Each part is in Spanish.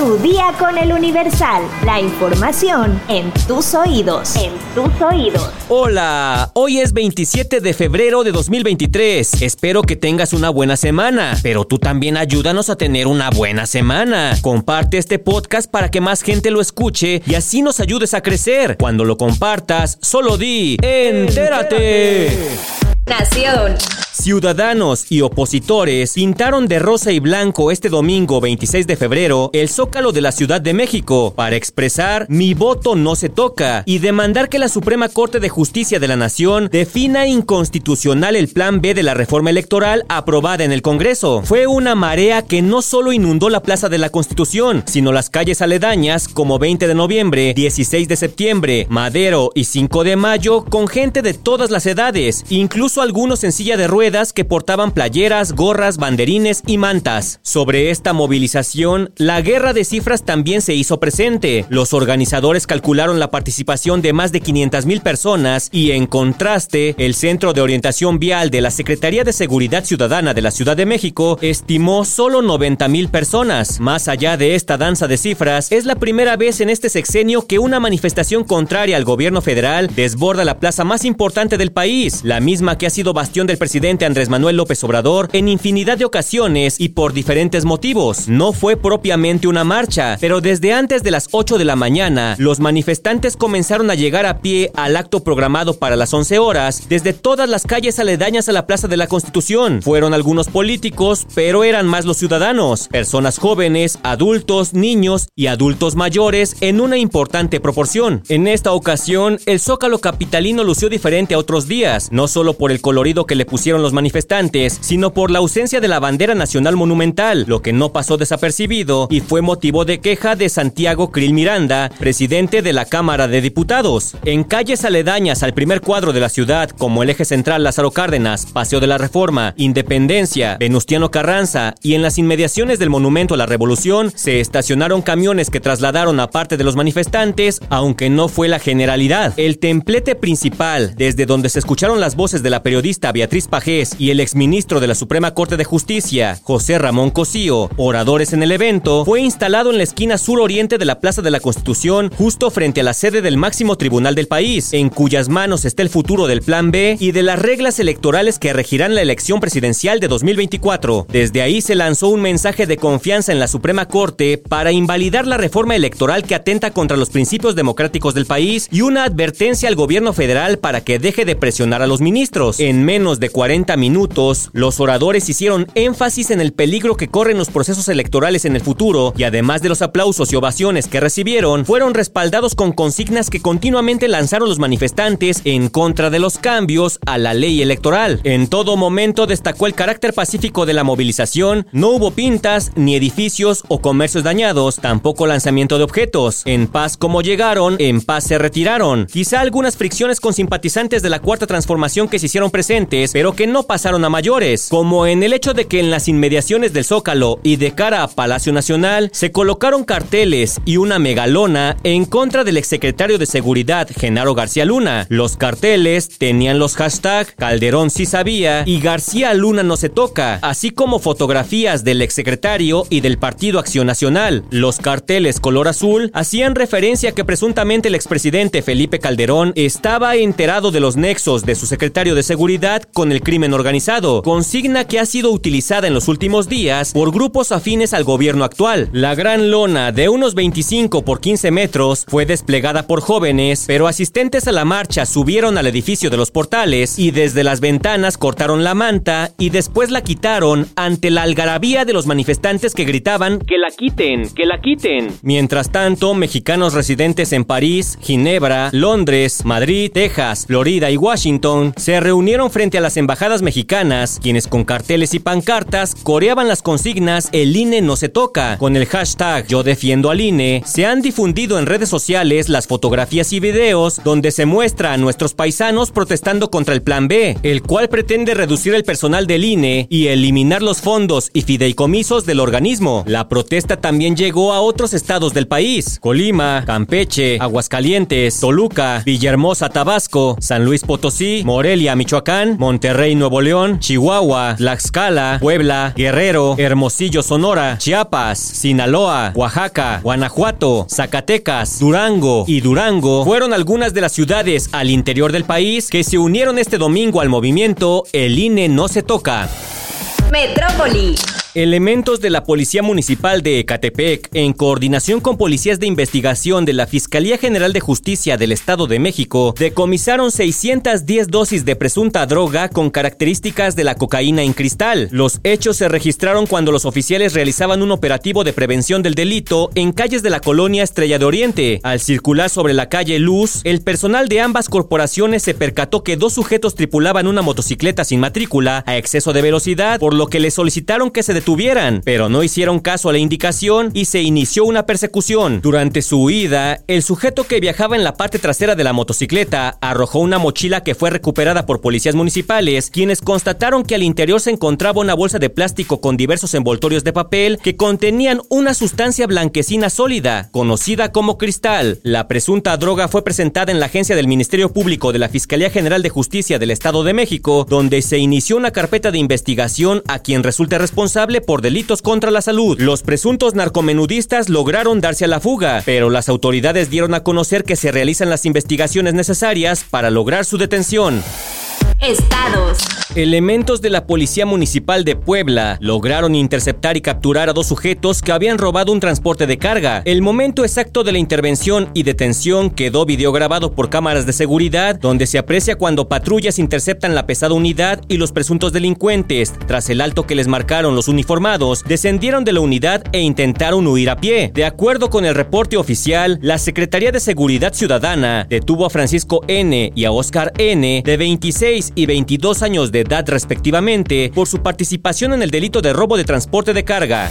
Tu día con el Universal. La información en tus oídos. En tus oídos. Hola, hoy es 27 de febrero de 2023. Espero que tengas una buena semana, pero tú también ayúdanos a tener una buena semana. Comparte este podcast para que más gente lo escuche y así nos ayudes a crecer. Cuando lo compartas, solo di, entérate. Nación. Ciudadanos y opositores pintaron de rosa y blanco este domingo 26 de febrero el zócalo de la Ciudad de México para expresar mi voto no se toca y demandar que la Suprema Corte de Justicia de la Nación defina inconstitucional el plan B de la reforma electoral aprobada en el Congreso. Fue una marea que no solo inundó la Plaza de la Constitución, sino las calles aledañas como 20 de noviembre, 16 de septiembre, Madero y 5 de mayo con gente de todas las edades, incluso algunos en silla de ruedas que portaban playeras, gorras, banderines y mantas. Sobre esta movilización, la guerra de cifras también se hizo presente. Los organizadores calcularon la participación de más de 500 mil personas y en contraste, el Centro de Orientación Vial de la Secretaría de Seguridad Ciudadana de la Ciudad de México estimó solo 90 mil personas. Más allá de esta danza de cifras, es la primera vez en este sexenio que una manifestación contraria al gobierno federal desborda la plaza más importante del país, la misma que ha sido bastión del presidente Andrés Manuel López Obrador en infinidad de ocasiones y por diferentes motivos. No fue propiamente una marcha, pero desde antes de las 8 de la mañana, los manifestantes comenzaron a llegar a pie al acto programado para las 11 horas desde todas las calles aledañas a la Plaza de la Constitución. Fueron algunos políticos, pero eran más los ciudadanos, personas jóvenes, adultos, niños y adultos mayores en una importante proporción. En esta ocasión, el Zócalo capitalino lució diferente a otros días, no solo por el colorido que le pusieron los manifestantes, sino por la ausencia de la bandera nacional monumental, lo que no pasó desapercibido y fue motivo de queja de Santiago Krill Miranda, presidente de la Cámara de Diputados. En calles aledañas al primer cuadro de la ciudad, como el eje central Lázaro Cárdenas, Paseo de la Reforma, Independencia, Venustiano Carranza y en las inmediaciones del Monumento a la Revolución, se estacionaron camiones que trasladaron a parte de los manifestantes, aunque no fue la generalidad. El templete principal, desde donde se escucharon las voces de la periodista Beatriz Pajé y el exministro de la Suprema Corte de Justicia, José Ramón Cosío, oradores en el evento, fue instalado en la esquina sur-oriente de la Plaza de la Constitución, justo frente a la sede del máximo tribunal del país, en cuyas manos está el futuro del Plan B y de las reglas electorales que regirán la elección presidencial de 2024. Desde ahí se lanzó un mensaje de confianza en la Suprema Corte para invalidar la reforma electoral que atenta contra los principios democráticos del país y una advertencia al gobierno federal para que deje de presionar a los ministros. En menos de 40 minutos, los oradores hicieron énfasis en el peligro que corren los procesos electorales en el futuro y además de los aplausos y ovaciones que recibieron, fueron respaldados con consignas que continuamente lanzaron los manifestantes en contra de los cambios a la ley electoral. En todo momento destacó el carácter pacífico de la movilización, no hubo pintas, ni edificios o comercios dañados, tampoco lanzamiento de objetos. En paz como llegaron, en paz se retiraron. Quizá algunas fricciones con simpatizantes de la cuarta transformación que se hicieron presentes, pero que no pasaron a mayores, como en el hecho de que en las inmediaciones del Zócalo y de cara a Palacio Nacional se colocaron carteles y una megalona en contra del exsecretario de Seguridad, Genaro García Luna. Los carteles tenían los hashtags Calderón sí sabía y García Luna no se toca, así como fotografías del exsecretario y del Partido Acción Nacional. Los carteles color azul hacían referencia a que presuntamente el expresidente Felipe Calderón estaba enterado de los nexos de su secretario de Seguridad con el crimen organizado, consigna que ha sido utilizada en los últimos días por grupos afines al gobierno actual. La gran lona de unos 25 por 15 metros fue desplegada por jóvenes, pero asistentes a la marcha subieron al edificio de los portales y desde las ventanas cortaron la manta y después la quitaron ante la algarabía de los manifestantes que gritaban que la quiten, que la quiten. Mientras tanto, mexicanos residentes en París, Ginebra, Londres, Madrid, Texas, Florida y Washington se reunieron frente a las embajadas mexicanas, quienes con carteles y pancartas coreaban las consignas El INE no se toca. Con el hashtag Yo defiendo al INE, se han difundido en redes sociales las fotografías y videos donde se muestra a nuestros paisanos protestando contra el Plan B, el cual pretende reducir el personal del INE y eliminar los fondos y fideicomisos del organismo. La protesta también llegó a otros estados del país: Colima, Campeche, Aguascalientes, Toluca, Villahermosa, Tabasco, San Luis Potosí, Morelia, Michoacán, Monterrey, Nuevo León, Chihuahua, Tlaxcala, Puebla, Guerrero, Hermosillo, Sonora, Chiapas, Sinaloa, Oaxaca, Guanajuato, Zacatecas, Durango y Durango fueron algunas de las ciudades al interior del país que se unieron este domingo al movimiento El INE no se toca. Metrópoli. Elementos de la Policía Municipal de Ecatepec, en coordinación con policías de investigación de la Fiscalía General de Justicia del Estado de México, decomisaron 610 dosis de presunta droga con características de la cocaína en cristal. Los hechos se registraron cuando los oficiales realizaban un operativo de prevención del delito en calles de la colonia Estrella de Oriente. Al circular sobre la calle Luz, el personal de ambas corporaciones se percató que dos sujetos tripulaban una motocicleta sin matrícula a exceso de velocidad, por lo que le solicitaron que se detuvieran, pero no hicieron caso a la indicación y se inició una persecución. Durante su huida, el sujeto que viajaba en la parte trasera de la motocicleta arrojó una mochila que fue recuperada por policías municipales, quienes constataron que al interior se encontraba una bolsa de plástico con diversos envoltorios de papel que contenían una sustancia blanquecina sólida, conocida como cristal. La presunta droga fue presentada en la agencia del Ministerio Público de la Fiscalía General de Justicia del Estado de México, donde se inició una carpeta de investigación a quien resulte responsable por delitos contra la salud. Los presuntos narcomenudistas lograron darse a la fuga, pero las autoridades dieron a conocer que se realizan las investigaciones necesarias para lograr su detención. Estados. Elementos de la Policía Municipal de Puebla lograron interceptar y capturar a dos sujetos que habían robado un transporte de carga. El momento exacto de la intervención y detención quedó videograbado por cámaras de seguridad, donde se aprecia cuando patrullas interceptan la pesada unidad y los presuntos delincuentes, tras el alto que les marcaron los uniformados, descendieron de la unidad e intentaron huir a pie. De acuerdo con el reporte oficial, la Secretaría de Seguridad Ciudadana detuvo a Francisco N. y a Oscar N. de 26 y 22 años de edad respectivamente por su participación en el delito de robo de transporte de carga.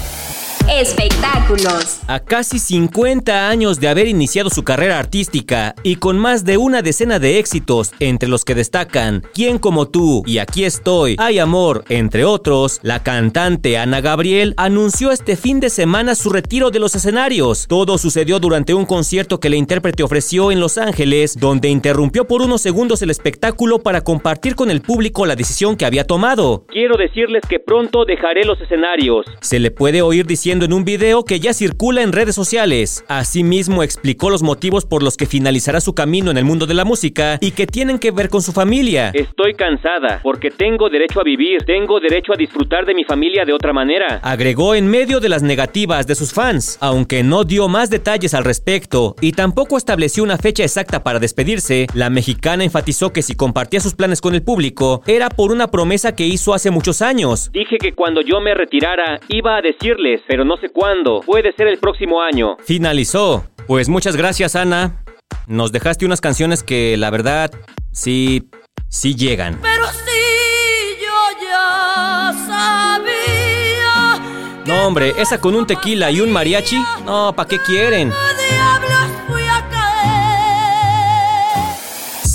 Espectáculos. A casi 50 años de haber iniciado su carrera artística y con más de una decena de éxitos, entre los que destacan Quién como tú y Aquí estoy, Hay amor, entre otros, la cantante Ana Gabriel anunció este fin de semana su retiro de los escenarios. Todo sucedió durante un concierto que la intérprete ofreció en Los Ángeles, donde interrumpió por unos segundos el espectáculo para compartir con el público la decisión que había tomado. Quiero decirles que pronto dejaré los escenarios. Se le puede oír diciendo en un video que ya circula en redes sociales. Asimismo explicó los motivos por los que finalizará su camino en el mundo de la música y que tienen que ver con su familia. Estoy cansada porque tengo derecho a vivir, tengo derecho a disfrutar de mi familia de otra manera. Agregó en medio de las negativas de sus fans, aunque no dio más detalles al respecto y tampoco estableció una fecha exacta para despedirse, la mexicana enfatizó que si compartía sus planes con el público era por una promesa que hizo hace muchos años. Dije que cuando yo me retirara iba a decirles, pero no sé cuándo. Puede ser el próximo año. Finalizó. Pues muchas gracias, Ana. Nos dejaste unas canciones que la verdad sí, sí llegan. Pero sí, yo ya sabía. No, hombre, esa con un tequila y un mariachi. No, ¿para qué quieren?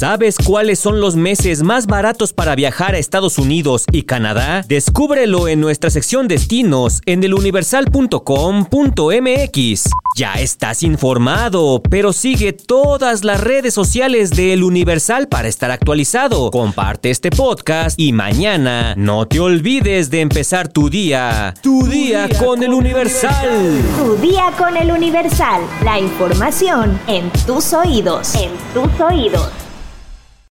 ¿Sabes cuáles son los meses más baratos para viajar a Estados Unidos y Canadá? Descúbrelo en nuestra sección destinos en eluniversal.com.mx. Ya estás informado, pero sigue todas las redes sociales de El Universal para estar actualizado. Comparte este podcast y mañana no te olvides de empezar tu día. Tu, día, con, El Universal. Tu día con El Universal. La información en tus oídos. En tus oídos.